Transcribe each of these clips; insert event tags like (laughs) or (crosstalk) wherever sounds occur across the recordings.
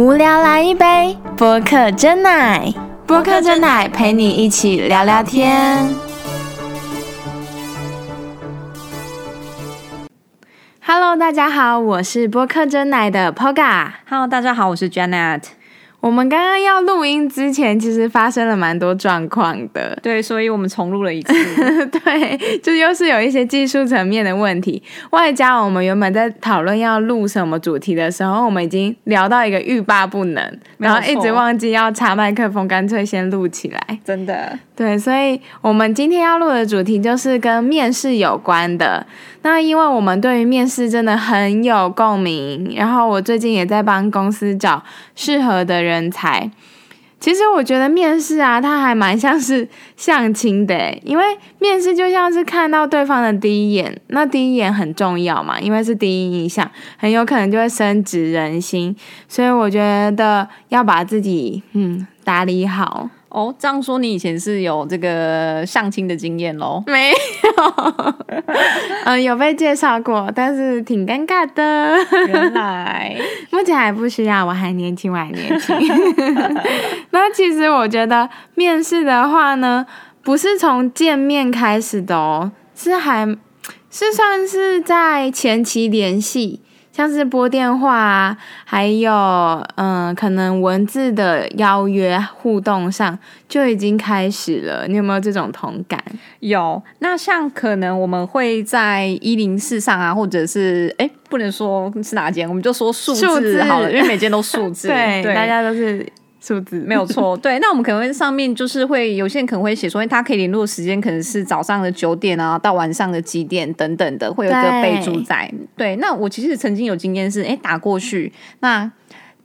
无聊来一杯播客真奶，播客真奶陪你一起聊聊天。Hello，大家好，我是播客真奶的 Poga。Hello，大家好，我是 Janet。我们刚刚要录音之前，其实发生了蛮多状况的。(laughs) 对，所以我们重录了一次。(laughs) 对，就又是有一些技术层面的问题，外加我们原本在讨论要录什么主题的时候，我们已经聊到一个欲罢不能，然后一直忘记要插麦克风，干脆先录起来。真的，对，所以我们今天要录的主题就是跟面试有关的。那因为我们对于面试真的很有共鸣，然后我最近也在帮公司找适合的人人才。其实我觉得面试啊，它还蛮像是 (laughs) 相亲的，因为面试就像是看到对方的第一眼，那第一眼很重要嘛，因为是第一印象，很有可能就会深植人心，所以我觉得要把自己嗯打理好。哦，这样说你以前是有这个相亲的经验喽？没有，嗯，有被介绍过，但是挺尴尬的。原来，目前还不需要，我还年轻，我还年轻。(laughs) 那其实我觉得面试的话呢，不是从见面开始的哦，是还是算是在前期联系，像是拨电话啊，还有嗯，可能文字的邀约互动上就已经开始了。你有没有这种同感？有。那像可能我们会在一零四上啊，或者是哎，不能说是哪间，我们就说数字好了，因为每间都数字。(laughs) 对，大家都是数字，没有错，对。那我们可能会上面就是会有些人可能会写说，他可以联络时间可能是早上的九点啊，到晚上的几点等等的，会有一个对备注在。对，那我其实曾经有经验是，哎，打过去，那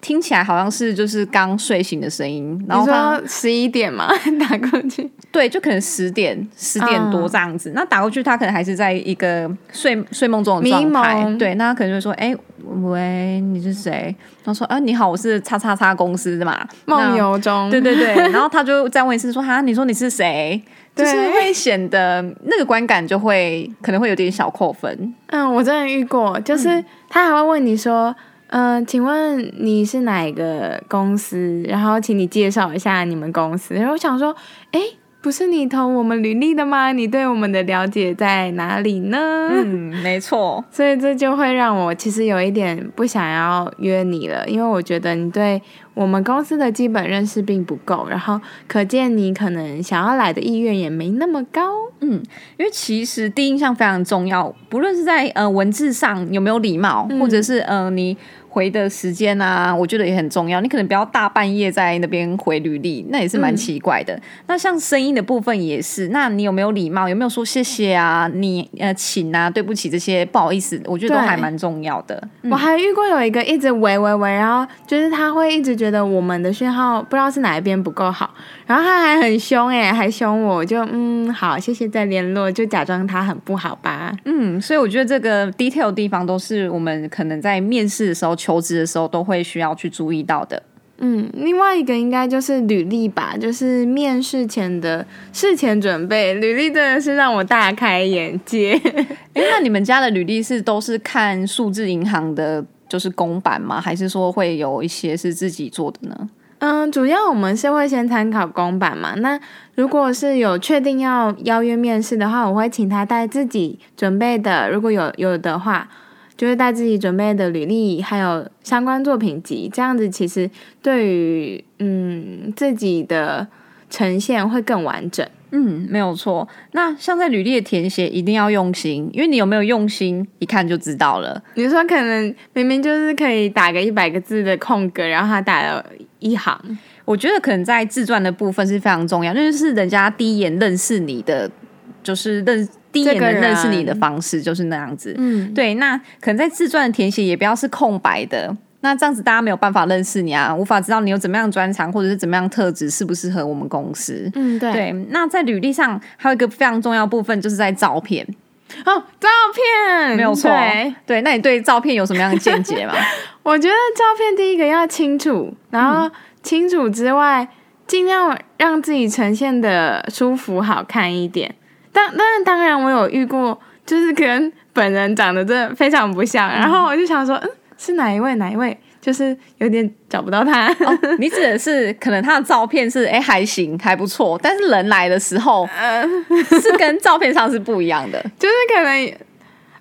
听起来好像是就是刚睡醒的声音，然后他说十一点嘛，(laughs) 打过去，对，就可能十点十点多嗯这样子。那打过去，他可能还是在一个睡睡梦中的状迷态。对，那他可能就会说：“哎、喂，你是谁？”然后说：“啊，你好，我是叉叉叉公司的嘛。”梦游中，对对对，然后他就再问一次说：“哈，你说你是谁？”就是会显得那个观感就会可能会有点小扣分。嗯，我真的遇过，就是他还会问你说，嗯、请问你是哪一个公司？然后请你介绍一下你们公司。然后我想说，哎，不是你投我们履历的吗？你对我们的了解在哪里呢？嗯，没错。(laughs) 所以这就会让我其实有一点不想要约你了，因为我觉得你对我们公司的基本认识并不够，然后可见你可能想要来的意愿也没那么高。嗯因为其实第一印象非常重要，不论是在呃文字上有没有礼貌，嗯或者是呃你回的时间啊，我觉得也很重要。你可能不要大半夜在那边回履历，那也是蛮嗯奇怪的。那像声音的部分也是，那你有没有礼貌？有没有说谢谢啊？你呃请啊，对不起这些不好意思，我觉得都还蛮重要的。我还遇过有一个一直喂喂喂，然后就是他会一直觉得我们的讯号不知道是哪一边不够好，然后他还很凶诶、还凶我，我就嗯好，谢谢再联络，就假装他很不好吧。嗯，所以我觉得这个 detail 的地方都是我们可能在面试的时候、求职的时候都会需要去注意到的。嗯，另外一个应该就是履历吧，就是面试前的事前准备，履历真的是让我大开眼界。(laughs) 哎，那你们家的履历是都是看数字银行的，就是公版吗？还是说会有一些是自己做的呢？嗯，主要我们是会先参考公版嘛。那如果是有确定要邀约面试的话，我会请他带自己准备的，如果有有的话，就是带自己准备的履历，还有相关作品集，这样子其实对于嗯自己的呈现会更完整。嗯，没有错。那像在履历的填写，一定要用心，因为你有没有用心，一看就知道了。你说可能明明就是可以打个一百个字的空格，然后他打了一行，我觉得可能在自传的部分是非常重要，那就是人家第一眼认识你的，就是认第一个能认识你的方式就是那样子。嗯，对，那可能在自传的填写也不要是空白的。那这样子大家没有办法认识你啊，无法知道你有怎么样专长或者是怎么样特质适不适合我们公司。嗯，对，对，那在履历上还有一个非常重要部分，就是在照片，哦，照片没有错对。对，那你对照片有什么样的见解吗？(laughs) 我觉得照片第一个要清楚，然后清楚之外，尽量让自己呈现的舒服好看一点。当当然当然，我有遇过，就是跟本人长得真的非常不像，然后我就想说，嗯，是哪一位哪一位？就是有点找不到他。哦，你指的是可能他的照片是哎还行还不错，但是人来的时候 (laughs) 是跟照片上是不一样的。(laughs) 就是可能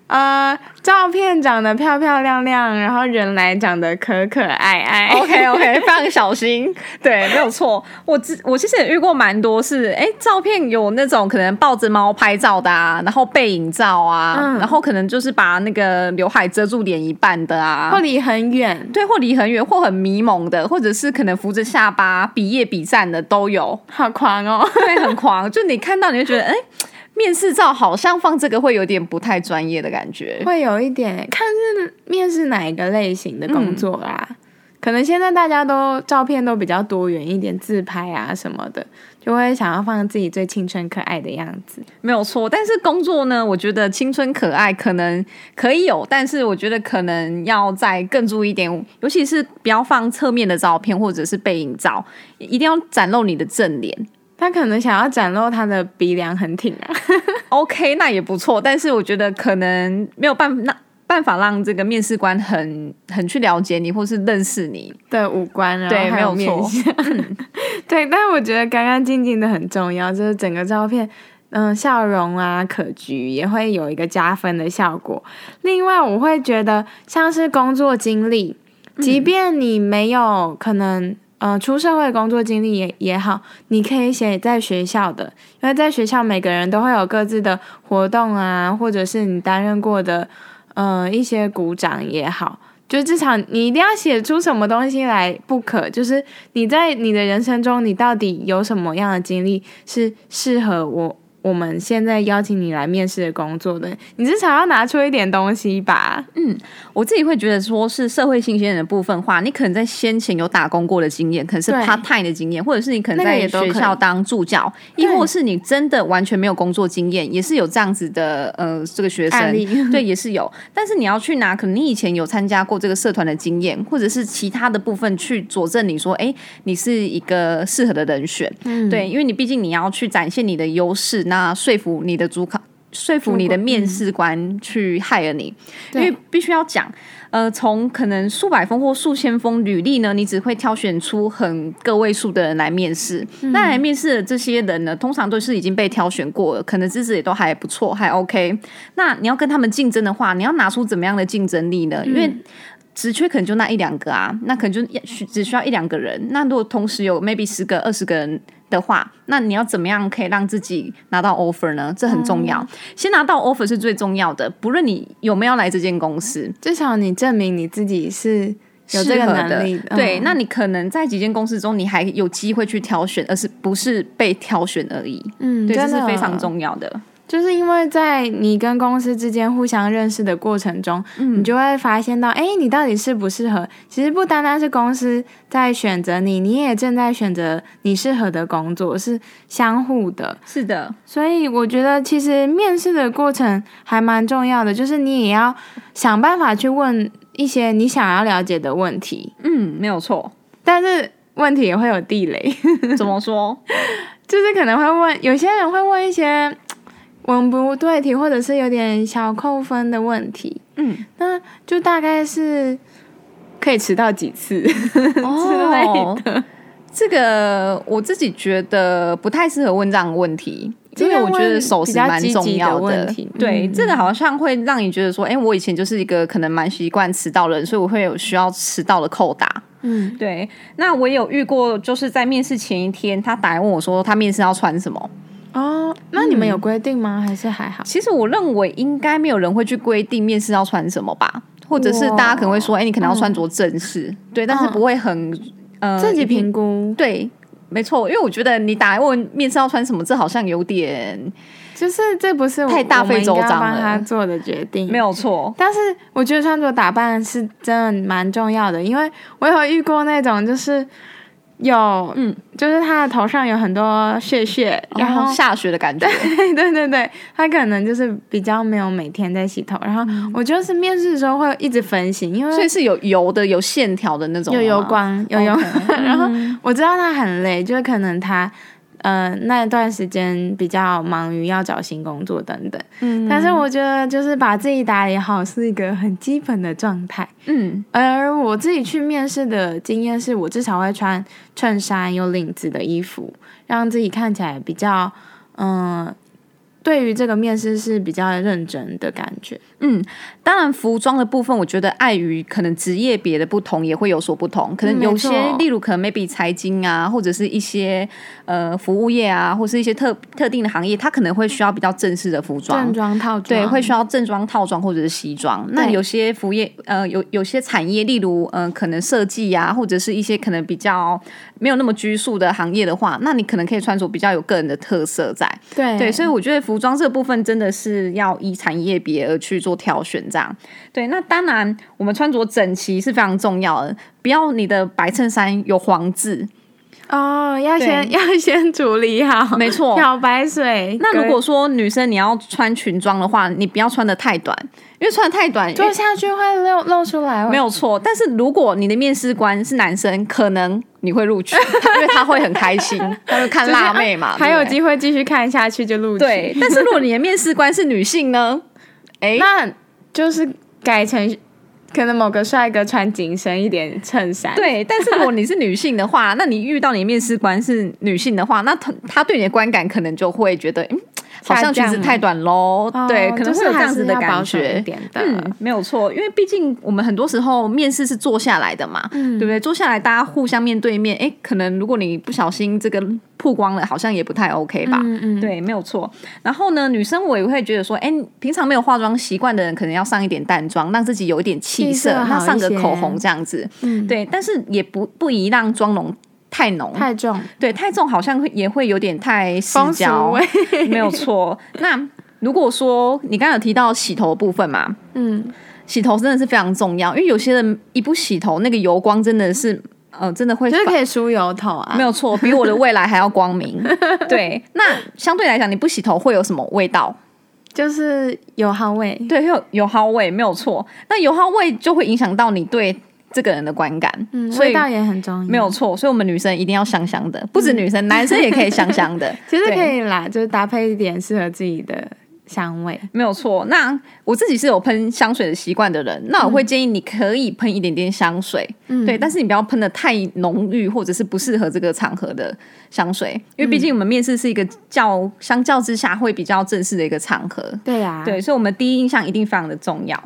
呃，照片长得漂漂亮亮，然后人来长得可可爱爱。OK OK，(laughs) 非常小心，对，没有错。我之我其实也遇过蛮多是，哎，照片有那种可能抱着猫拍照的啊，然后背影照啊，嗯然后可能就是把那个刘海遮住脸一半的啊，或离很远，对，或离很远，或很迷蒙的，或者是可能扶着下巴比耶比赞的都有，好狂哦！对，很狂。就你看到你就觉得，哎，面试照好像放这个会有点不太专业的感觉。会有一点看是面试哪一个类型的工作啦。可能现在大家都照片都比较多元一点，自拍啊什么的，就会想要放自己最青春可爱的样子。没有错，但是工作呢，我觉得青春可爱可能可以有，但是我觉得可能要再更注意一点，尤其是不要放侧面的照片或者是背影照，一定要展露你的正脸。他可能想要展露他的鼻梁很挺啊，(laughs) OK，那也不错，但是我觉得可能没有办法，那办法让这个面试官很很去了解你，或是认识你。的五官，然后对还有面相。(laughs) 对，但是我觉得干干净净的很重要，就是整个照片。嗯，笑容啊，可掬也会有一个加分的效果。另外，我会觉得像是工作经历，即便你没有可能嗯出社会工作经历也也好，你可以写在学校的，因为在学校每个人都会有各自的活动啊，或者是你担任过的嗯一些鼓掌也好。就至少你一定要写出什么东西来不可，就是你在你的人生中，你到底有什么样的经历是适合我我们现在邀请你来面试的工作的？你至少要拿出一点东西吧。嗯我自己会觉得说是社会新鲜人的部分话，你可能在先前有打工过的经验，可能是 part time 的经验，或者是你可能在学校当助教，亦或是你真的完全没有工作经验，也是有这样子的呃这个学生，对，也是有。但是你要去拿可能你以前有参加过这个社团的经验，或者是其他的部分去佐证你说，哎，你是一个适合的人选。嗯，对，因为你毕竟你要去展现你的优势，那说服你的主考，说服你的面试官去 hire 你，因为必须要讲，呃，从可能数百封或数千封履历呢，你只会挑选出很个位数的人来面试。那来面试的这些人呢，通常都是已经被挑选过了，可能资质也都还不错，还 OK。那你要跟他们竞争的话，你要拿出怎么样的竞争力呢？因为职缺可能就那一两个啊，那可能就一只需要一两个人。那如果同时有 maybe 十个、二十个人的话，那你要怎么样可以让自己拿到 offer 呢？这很重要。先拿到 offer 是最重要的，不论你有没有来这间公司，至少你证明你自己是有这个能力的。对，嗯那你可能在几间公司中，你还有机会去挑选，而是不是被挑选而已。嗯，对，这是非常重要的。就是因为在你跟公司之间互相认识的过程中，嗯你就会发现到，哎，你到底适不适合？其实不单单是公司在选择你，你也正在选择你适合的工作，是相互的。是的，所以我觉得，其实面试的过程还蛮重要的，就是你也要想办法去问一些你想要了解的问题，嗯，没有错。但是问题也会有地雷，(laughs) 怎么说？就是可能会问有些人会问一些文不对题，或者是有点小扣分的问题，嗯，那就大概是可以迟到几次 (laughs) 之类哦的。这个我自己觉得不太适合问这样的问题，因为我觉得守时蛮重要的。问题。对，嗯这个好像会让你觉得说，哎、我以前就是一个可能蛮习惯迟到的人，所以我会有需要迟到的扣打。嗯，对，那我有遇过，就是在面试前一天，他打来问我说他面试要穿什么。哦，那你们有规定吗？还是还好？其实我认为应该没有人会去规定面试要穿什么吧，或者是大家可能会说，哎、你可能要穿着正式，对，但是嗯。不会很呃自己评估，对，没错，因为我觉得你打来问面试要穿什么，这好像有点就是这不是我太大费周章了。他做的决定，没有错。但是我觉得穿着打扮是真的蛮重要的，因为我有遇过那种就是有，嗯，就是他的头上有很多屑屑，然后、下雪的感觉，(laughs) 对对对对，他可能就是比较没有每天在洗头，然后我就是面试的时候会一直分心，因为所以是有油的、有线条的那种，有油光有油 (laughs) 然后我知道他很累，就是可能他。呃那段时间比较忙于要找新工作等等。嗯但是我觉得就是把自己打理好是一个很基本的状态。嗯而我自己去面试的经验是我至少会穿衬衫有领子的衣服，让自己看起来比较嗯。对于这个面试是比较认真的感觉，嗯，当然服装的部分，我觉得碍于可能职业别的不同，也会有所不同。可能有些，嗯例如可能 maybe 财经啊，或者是一些呃服务业啊，或是一些特特定的行业，它可能会需要比较正式的服装正。装套装对，会需要正装、套装或者是西装。那有些服务业，呃，有有些产业，例如，呃，可能设计呀、或者是一些可能比较没有那么拘束的行业的话，那你可能可以穿着比较有个人的特色在。对对，所以我觉得服装这部分真的是要依产业别而去做挑选，这样。对，那当然我们穿着整齐是非常重要的，不要你的白衬衫有黄字。哦，要先要先处理好，没错漂白水。那如果说女生你要穿裙装的话，你不要穿的太短，因为穿的太短，坐下去会露露出来，没有错。但是如果你的面试官是男生，可能你会录取，(laughs) 因为他会很开心，(laughs) 他会看辣妹嘛，还有机会继续看下去就录取。对。但是如果你的面试官是女性呢？哎，那就是改成可能某个帅哥穿紧身一点衬衫，，对，但是如果你是女性的话，(laughs) 那你遇到你面试官是女性的话，那他他对你的观感可能就会觉得，嗯，好像裙子太短喽，对，可能会有这样子的感觉。点的。嗯，没有错，因为毕竟我们很多时候面试是坐下来的嘛，嗯对不对？坐下来大家互相面对面，哎，可能如果你不小心这个曝光了，好像也不太 OK 吧？嗯嗯，对，没有错。然后呢，女生我也会觉得说，哎，平常没有化妆习惯的人，可能要上一点淡妆，让自己有一点气气色色，那上个口红这样子。嗯，对，但是也不不宜让妆容太浓，太重，对太重好像会也会有点太失焦，味。(laughs) 没有错。那如果说你刚刚有提到洗头的部分嘛，嗯，洗头真的是非常重要，因为有些人一不洗头，那个油光真的是，呃，真的会就是可以梳油头啊，没有错，比我的未来还要光明。(laughs) 对，那相对来讲，你不洗头会有什么味道？就是油耗味。对，有油耗味，没有错。那油耗味就会影响到你对这个人的观感，嗯，所以味道也很重要。没有，错。所以我们女生一定要香香的，不止女生，男生也可以香香的。(laughs) 其实对可以啦，就是搭配一点适合自己的香味。没有错。那我自己是有喷香水的习惯的人，那我会建议你可以喷一点点香水，嗯，对，但是你不要喷的太浓郁，或者是不适合这个场合的香水，因为毕竟我们面试是一个较相较之下会比较正式的一个场合，对呀，对，所以我们第一印象一定非常的重要。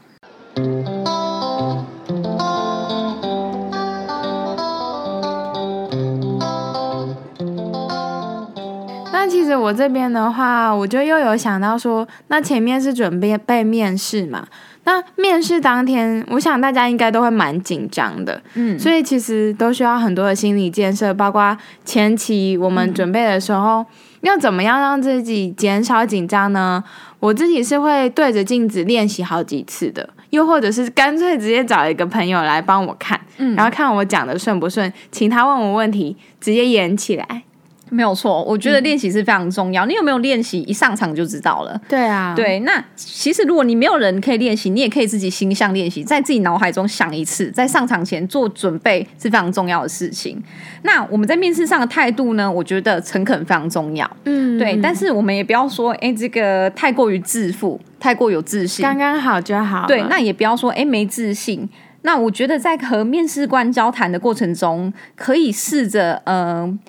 那其实我这边的话，我就又有想到说，那前面是准备被面试嘛，那面试当天，我想大家应该都会蛮紧张的，嗯，所以其实都需要很多的心理建设，包括前期我们准备的时候，要怎么样让自己减少紧张呢？我自己是会对着镜子练习好几次的，又或者是干脆直接找一个朋友来帮我看，嗯然后看我讲的顺不顺，请他问我问题，直接演起来。没有错，我觉得练习是非常重要。你有没有练习？一上场就知道了。对啊，对，那其实如果你没有人可以练习，你也可以自己心向练习，在自己脑海中想一次，在上场前做准备是非常重要的事情。那我们在面试上的态度呢？我觉得诚恳非常重要。嗯，对，但是我们也不要说，哎，这个太过于自负，太过有自信。刚刚好就好了。对，那也不要说，哎，没自信。那我觉得在和面试官交谈的过程中，可以试着，嗯、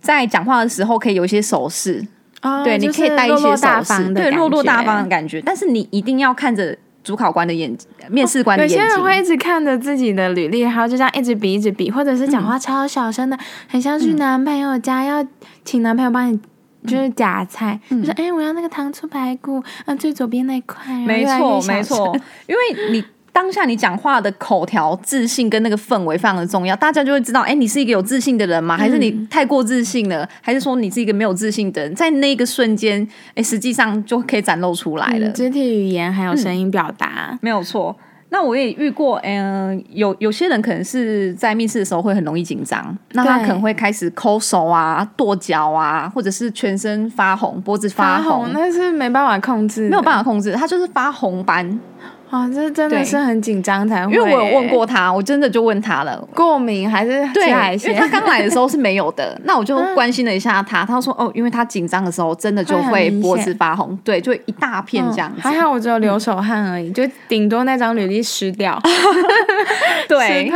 在讲话的时候可以有一些手势，哦对，你就是可以带一些手势，对，方的感落落大方的感觉。但是你一定要看着主考官的眼，面试官的眼睛有些。人会一直看着自己的履历，然后就这样一直比一直比，或者是讲话超小声的，很像去男朋友家要请男朋友帮你。就是夹菜，嗯就说哎、我要那个糖醋排骨，啊，最左边那块，没错，没错，因为你。当下你讲话的口条、自信跟那个氛围非常的重要，大家就会知道，哎，你是一个有自信的人吗？还是你太过自信了？还是说你是一个没有自信的人？在那个瞬间，哎，实际上就可以展露出来了。嗯，肢体语言还有声音表达，没有错。那我也遇过，嗯、有有些人可能是在面试的时候会很容易紧张，那他可能会开始抠手啊、跺脚啊，或者是全身发红、脖子发红，那是没办法控制，没有办法控制，他就是发红斑。哇，这真的是很紧张才会，因为我有问过他，我真的就问他了，过敏还是对，海因为他刚来的时候是没有的，(laughs) 那我就关心了一下他，他说哦，因为他紧张的时候真的就会脖子发红，对，就一大片这样子。还好我只有流手汗而已，就顶多那张履历湿掉，(laughs) 对，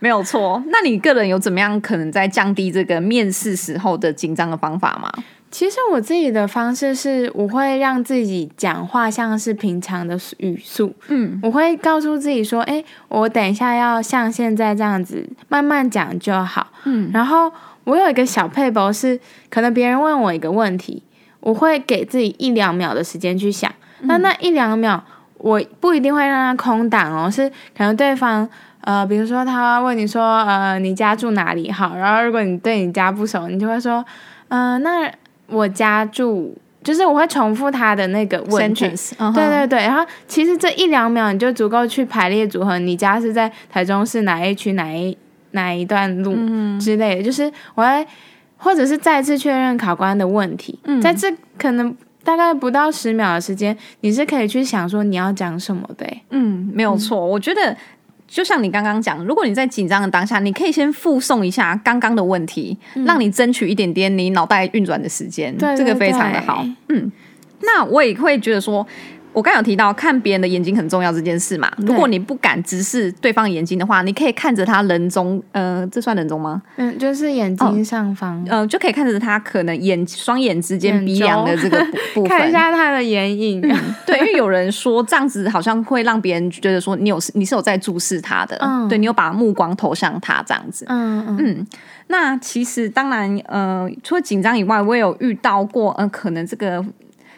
没有错。那你个人有怎么样可能在降低这个面试时候的紧张的方法吗？其实我自己的方式是，我会让自己讲话像是平常的语速，嗯，我会告诉自己说，哎，我等一下要像现在这样子慢慢讲就好，嗯，然后我有一个小配博是，可能别人问我一个问题，我会给自己一两秒的时间去想，那那一两秒我不一定会让他空档哦，是可能对方。呃，比如说他问你说，呃，你家住哪里？好，然后如果你对你家不熟，你就会说，嗯，那。我家住，就是我会重复他的那个问句，对对对，然后其实这一两秒你就足够去排列组合，你家是在台中市哪一区哪一哪一段路之类的，就是我会或者是再次确认考官的问题，在这可能大概不到十秒的时间，你是可以去想说你要讲什么的，嗯，没有错，我觉得。就像你刚刚讲，如果你在紧张的当下，你可以先附送一下刚刚的问题，让你争取一点点你脑袋运转的时间，这个非常的好。嗯，那我也会觉得说。我刚有提到看别人的眼睛很重要这件事嘛？如果你不敢直视对方眼睛的话，你可以看着他人中，呃，这算人中吗？嗯，就是眼睛上方，嗯，就可以看着他可能眼双眼之间鼻梁的这个部分，看一下他的眼影。对，因为有人说这样子好像会让别人觉得说你有你是有在注视他的，对你有把目光投向他这样子。嗯嗯。那其实当然，呃，除了紧张以外，我也有遇到过，呃，可能这个。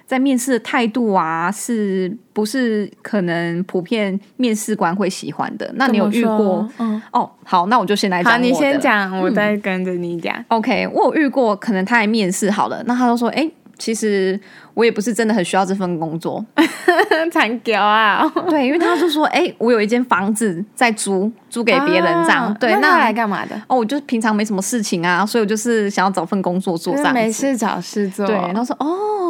在面试的态度啊，是不是可能普遍面试官会喜欢的？那你有遇过？嗯，哦，好，那我就先来讲。好，你先讲，我再跟着你讲。OK，我有遇过，可能他来面试好了，那他就说，哎。其实我也不是真的很需要这份工作，(laughs) 惨屌啊！(laughs) 对，因为他就说，哎，我有一间房子在租，租给别人这样。对，那来干嘛的？哦，我就平常没什么事情啊，所以我就是想要找份工作做这样。没事找事做。对，他说，哦，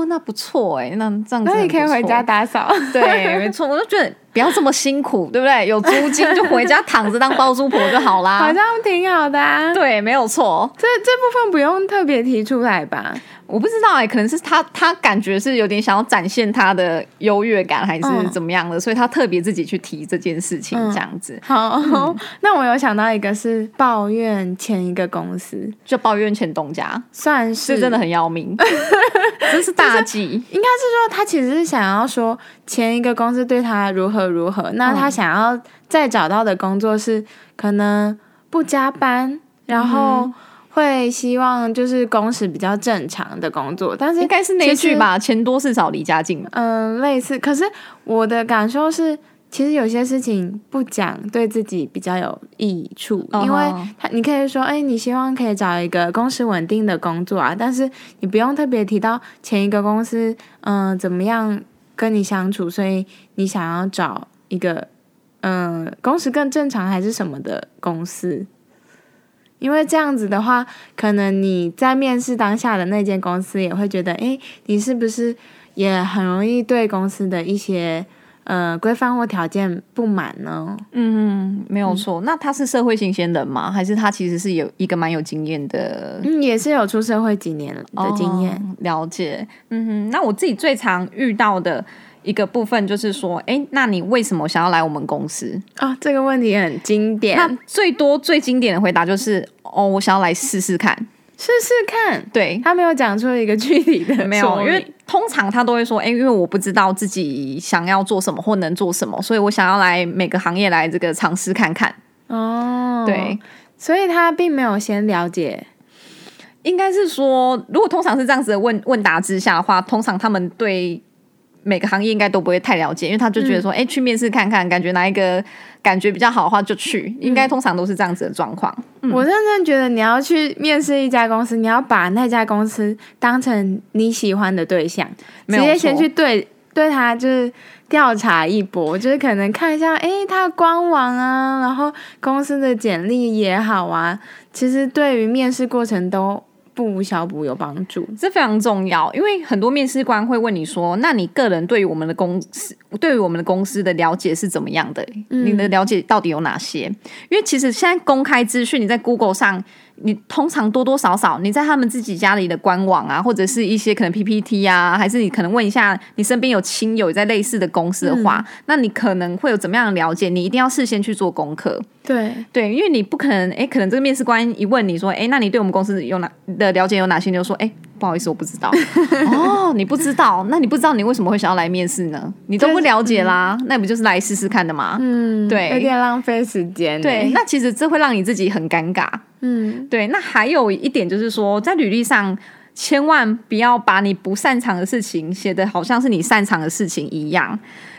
那不错哎，那这样子，那你可以回家打扫。对，没错，我就觉得不要这么辛苦，对不对？有租金就回家躺着当包租婆就好啦，(laughs) 好像挺好的。对，没有错，这这部分不用特别提出来吧。我不知道哎，可能是他他感觉是有点想要展现他的优越感，还是怎么样的，所以他特别自己去提这件事情这样子。好，(laughs) 那我有想到一个是抱怨前一个公司，就抱怨前东家，算是。真的很要命，(laughs) 这是大忌。应该是说他其实是想要说前一个公司对他如何如何，那他想要再找到的工作是可能不加班，然后。会希望就是工时比较正常的工作，但是应该是那句吧，钱多事少离家近。嗯，类似。可是我的感受是，其实有些事情不讲对自己比较有益处，因为他你可以说，哎，你希望可以找一个工时稳定的工作啊，但是你不用特别提到前一个公司，嗯，怎么样跟你相处，所以你想要找一个嗯工时更正常还是什么的公司。因为这样子的话，可能你在面试当下的那间公司也会觉得，哎，你是不是也很容易对公司的一些呃规范或条件不满呢？嗯，没有错。那他是社会新鲜人吗？还是他其实是有一个蛮有经验的？嗯，也是有出社会几年的经验。了解。嗯哼，那我自己最常遇到的。一个部分就是说，哎，那你为什么想要来我们公司啊？这个问题很经典。那最多最经典的回答就是，哦，我想要来试试看，试试看。对他没有讲出一个具体的，(laughs) 没有，因为通常他都会说，哎，因为我不知道自己想要做什么或能做什么，所以我想要来每个行业来这个尝试看看。哦，对，所以他并没有先了解，应该是说，如果通常是这样子的问问答之下的话，通常他们对。每个行业应该都不会太了解，因为他就觉得说，哎，去面试看看，感觉哪一个感觉比较好的话就去，应该通常都是这样子的状况。我认真觉得你要去面试一家公司，你要把那家公司当成你喜欢的对象，直接先去对对他就是调查一波，就是可能看一下，哎，他的官网啊，然后公司的简历也好啊，其实对于面试过程都不无小补，有帮助。这非常重要，因为很多面试官会问你说：“那你个人对于我们的公司，对于我们的公司的了解是怎么样的？你的了解到底有哪些？”因为其实现在公开资讯，你在 Google 上。你通常多多少少，你在他们自己家里的官网啊，或者是一些可能 PPT 啊，还是你可能问一下你身边有亲友在类似的公司的话，那你可能会有怎么样的了解？你一定要事先去做功课。对对，因为你不可能，哎，可能这个面试官一问你说，哎，那你对我们公司有哪的了解有哪些？你就说，哎，不好意思，我不知道。哦，你不知道，那你不知道你为什么会想要来面试呢？你都不了解啦，那不就是来试试看的吗？嗯，对，有点浪费时间。对，那其实这会让你自己很尴尬。嗯，对。那还有一点就是说，在履历上千万不要把你不擅长的事情写的好像是你擅长的事情一样。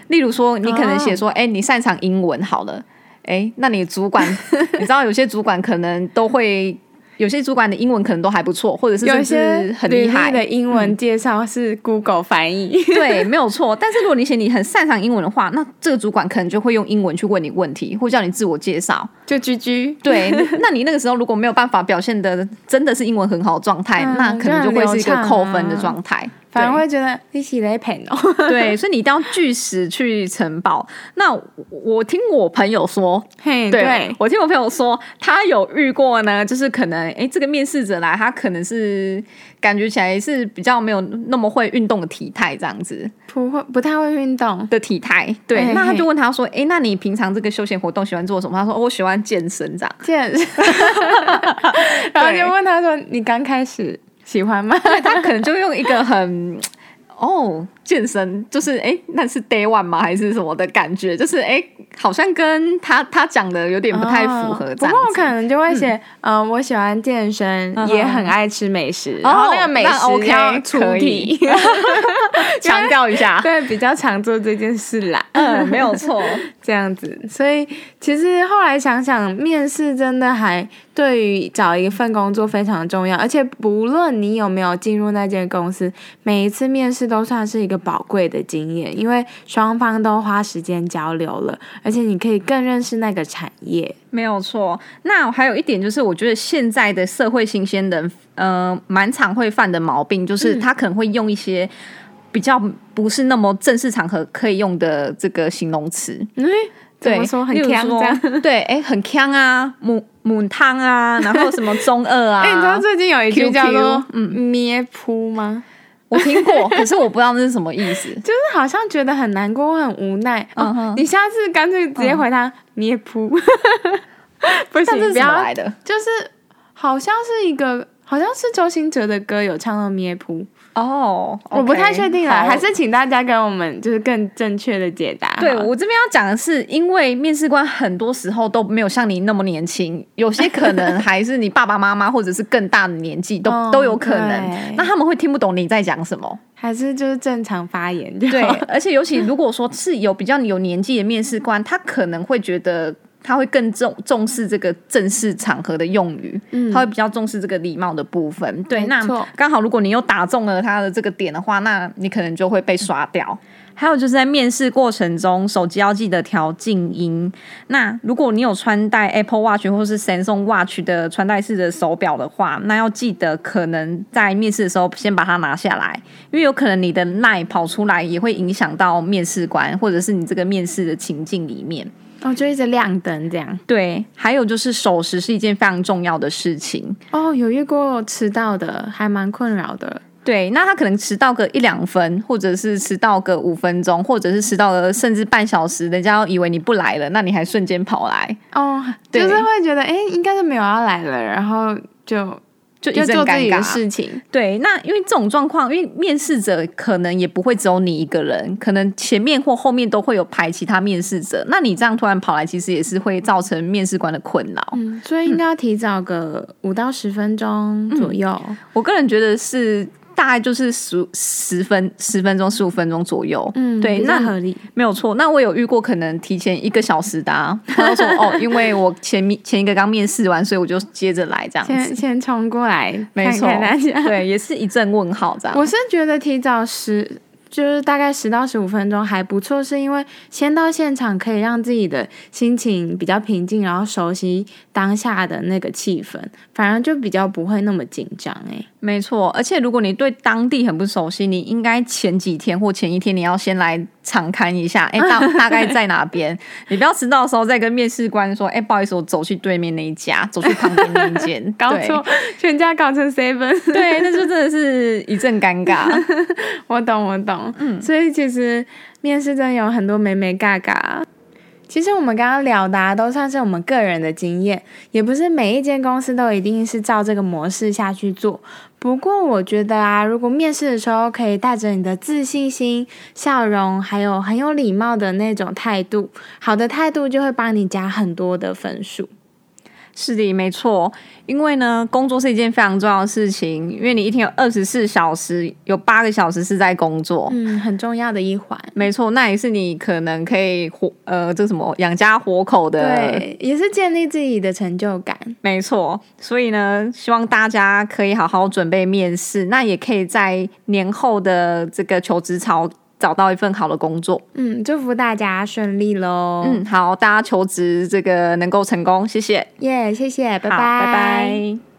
例如说，你可能写说，哎，你擅长英文，好了。哎，那你主管，(laughs) 你知道有些主管可能都会，有些主管的英文可能都还不错，或者是有些很厉害。的英文介绍是 Google 翻译，对，(laughs) 没有错。但是如果你写你很擅长英文的话，那这个主管可能就会用英文去问你问题，或叫你自我介绍，就居居。对，那你那个时候如果没有办法表现的真的是英文很好的状态，那可能就会是一个扣分的状态。反而会觉得你起来骗哦。(laughs) 对，所以你一定要据实去呈报。那我听我朋友说，嘿，对我听我朋友说，他有遇过呢，就是可能哎，这个面试者来，他可能是感觉起来是比较没有那么会运动的体态，这样子，不会不太会运动的体态。对，那他就问他说，哎，那你平常这个休闲活动喜欢做什么？他说，我喜欢健身，这样健身。(laughs) 然后就问他说，你刚开始。喜欢吗？他可能就用一个很哦，健身就是哎，那是 day one 吗？还是什么的感觉？就是哎，好像跟他他讲的有点不太符合。不过我可能就会写，嗯，我喜欢健身，也很爱吃美食，然后那个美食要出题，(laughs) 强调一下，对，比较常做这件事啦。嗯，没有错，(laughs) 这样子。所以其实后来想想，面试真的还。对于找一份工作非常重要，而且不论你有没有进入那间公司，每一次面试都算是一个宝贵的经验，因为双方都花时间交流了，而且你可以更认识那个产业。没有错。那还有一点就是，我觉得现在的社会新鲜人，呃，蛮常会犯的毛病，就是他可能会用一些比较不是那么正式场合可以用的这个形容词。嗯。对，说很强这样，(laughs) 对，哎，很强啊，母母汤啊，然后什么中二啊？(laughs) 哎，你知道最近有一句叫做“嗯咩扑”吗？我听过，可是我不知道那是什么意思。就是好像觉得很难过，很无奈。哦，你下次干脆直接回他“咩扑”。(laughs) 不是不要来的？就是好像是一个，好像是周兴哲的歌有唱到“咩噗”。哦，我不太确定了，还是请大家跟我们就是更正确的解答。对我这边要讲的是，因为面试官很多时候都没有像你那么年轻，有些可能还是你爸爸妈妈或者是更大的年纪，都都有可能。那他们会听不懂你在讲什么，还是就是正常发言？对，(laughs) 而且尤其如果说是有比较有年纪的面试官，他可能会觉得。他会更重重视这个正式场合的用语，他会比较重视这个礼貌的部分。对，那刚好如果你又打中了他的这个点的话，那你可能就会被刷掉。还有就是在面试过程中，手机要记得调静音。那如果你有穿戴 Apple Watch 或是 Samsung Watch 的穿戴式的手表的话，那要记得可能在面试的时候先把它拿下来，因为有可能你的 line 跑出来也会影响到面试官，或者是你这个面试的情境里面。哦，就一直亮灯这样。对，还有就是守时是一件非常重要的事情。哦，有遇过迟到的，还蛮困扰的。对，那他可能迟到个一两分，或者是迟到个五分钟，或者是迟到了甚至半小时，人家以为你不来了，那你还瞬间跑来。哦，就是会觉得，哎，应该是没有要来了，然后就。就要做自己的事情，对。那因为这种状况，因为面试者可能也不会只有你一个人，可能前面或后面都会有排其他面试者。那你这样突然跑来，其实也是会造成面试官的困扰。嗯，所以应该要提早个五到十分钟左右。我个人觉得是。大概就是十十分十分钟十五分钟左右，嗯，对，那合理没有错。那我有遇过可能提前一个小时的，(laughs) 他说哦，因为我前面前一个刚面试完，所以我就接着来这样子，先先冲过来，没错，对，也是一阵问号这样。我是觉得提早十就是大概十到十五分钟还不错，是因为先到现场可以让自己的心情比较平静，然后熟悉当下的那个气氛，反而就比较不会那么紧张诶。没错，而且如果你对当地很不熟悉，你应该前几天或前一天你要先来场看一下，哎，大 (laughs) 大概在哪边？你不要迟到的时候再跟面试官说，哎，不好意思，我走去对面那一家，走去旁边那一间，(laughs) 搞错，全家搞成 seven，对，那就真的是一阵尴尬。(laughs) 我懂，我懂，嗯，所以其实面试真的有很多美美嘎嘎。其实我们刚刚聊的都算是我们个人的经验，也不是每一间公司都一定是照这个模式下去做。不过我觉得啊，如果面试的时候可以带着你的自信心、笑容，还有很有礼貌的那种态度，好的态度就会帮你加很多的分数。是的，没错。因为呢，工作是一件非常重要的事情。因为你一天有二十四小时，有八个小时是在工作，嗯，很重要的一环。没错，那也是你可能可以活呃，这什么养家活口的，对，也是建立自己的成就感。没错，所以呢，希望大家可以好好准备面试，那也可以在年后的这个求职潮。找到一份好的工作，嗯，祝福大家顺利喽。嗯，好，大家求职这个能够成功，谢谢，耶，谢谢，拜拜，拜拜。